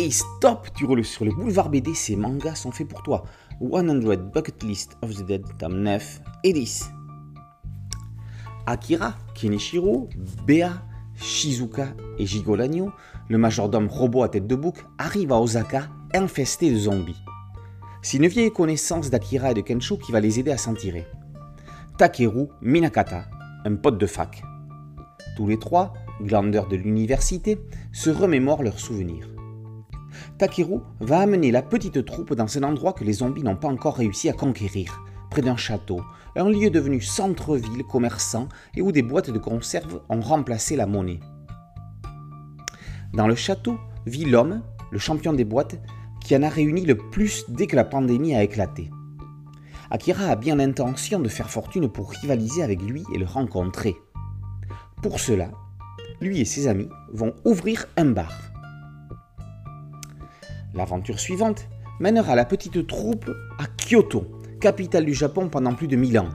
Et stop, tu roules sur le boulevard BD, ces mangas sont faits pour toi. 100 Bucket List of the Dead, tome 9 et 10. Akira, Kenichiro, Bea, Shizuka et Jigolanyo, le majordome robot à tête de bouc, arrivent à Osaka infesté de zombies. C'est une vieille connaissance d'Akira et de Kensho qui va les aider à s'en tirer. Takeru Minakata, un pote de fac. Tous les trois, glandeurs de l'université, se remémorent leurs souvenirs. Takeru va amener la petite troupe dans un endroit que les zombies n'ont pas encore réussi à conquérir, près d'un château, un lieu devenu centre-ville commerçant et où des boîtes de conserve ont remplacé la monnaie. Dans le château vit l'homme, le champion des boîtes, qui en a réuni le plus dès que la pandémie a éclaté. Akira a bien l'intention de faire fortune pour rivaliser avec lui et le rencontrer. Pour cela, lui et ses amis vont ouvrir un bar. L'aventure suivante mènera la petite troupe à Kyoto, capitale du Japon pendant plus de mille ans.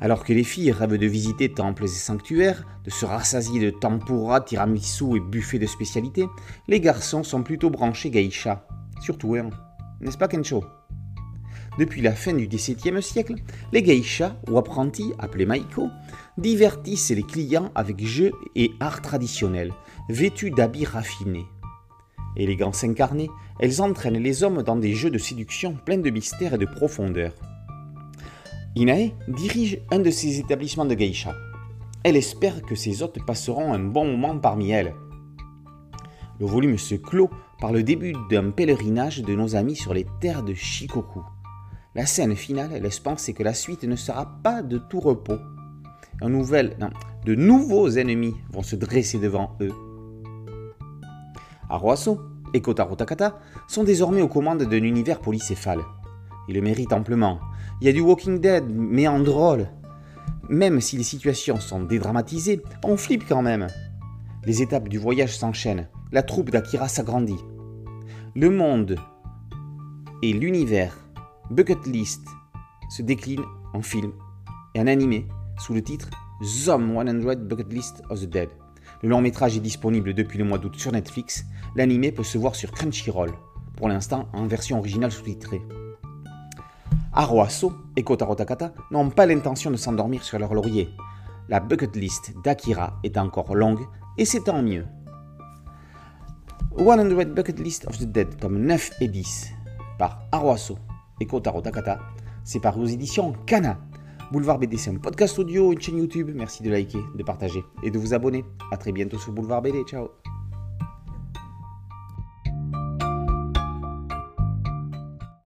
Alors que les filles rêvent de visiter temples et sanctuaires, de se rassasier de tempura, tiramisu et buffets de spécialités, les garçons sont plutôt branchés geisha. Surtout hein, n'est-ce pas Kencho? Depuis la fin du XVIIe siècle, les geishas, ou apprentis, appelés maiko, divertissent les clients avec jeux et arts traditionnels, vêtus d'habits raffinés. Élégances incarnées, elles entraînent les hommes dans des jeux de séduction pleins de mystère et de profondeur. Inae dirige un de ces établissements de geisha. Elle espère que ses hôtes passeront un bon moment parmi elles. Le volume se clôt par le début d'un pèlerinage de nos amis sur les terres de Shikoku. La scène finale laisse penser que la suite ne sera pas de tout repos. De nouveaux ennemis vont se dresser devant eux. Aroaso et Kotaro Takata sont désormais aux commandes d'un univers polycéphale. Ils le méritent amplement. Il y a du Walking Dead, mais en drôle. Même si les situations sont dédramatisées, on flippe quand même. Les étapes du voyage s'enchaînent. La troupe d'Akira s'agrandit. Le monde et l'univers Bucket List se déclinent en film et en animé sous le titre Zom 100 Bucket List of the Dead. Le long métrage est disponible depuis le mois d'août sur Netflix. L'animé peut se voir sur Crunchyroll, pour l'instant en version originale sous-titrée. Aroaso et Kotaro Takata n'ont pas l'intention de s'endormir sur leur laurier. La bucket list d'Akira est encore longue et c'est tant mieux. 100 Bucket List of the Dead, tome 9 et 10, par Aroaso et Kotaro Takata, c'est paru aux éditions Kana. Boulevard BD, c'est un podcast audio, une chaîne YouTube. Merci de liker, de partager et de vous abonner. A très bientôt sur Boulevard BD. Ciao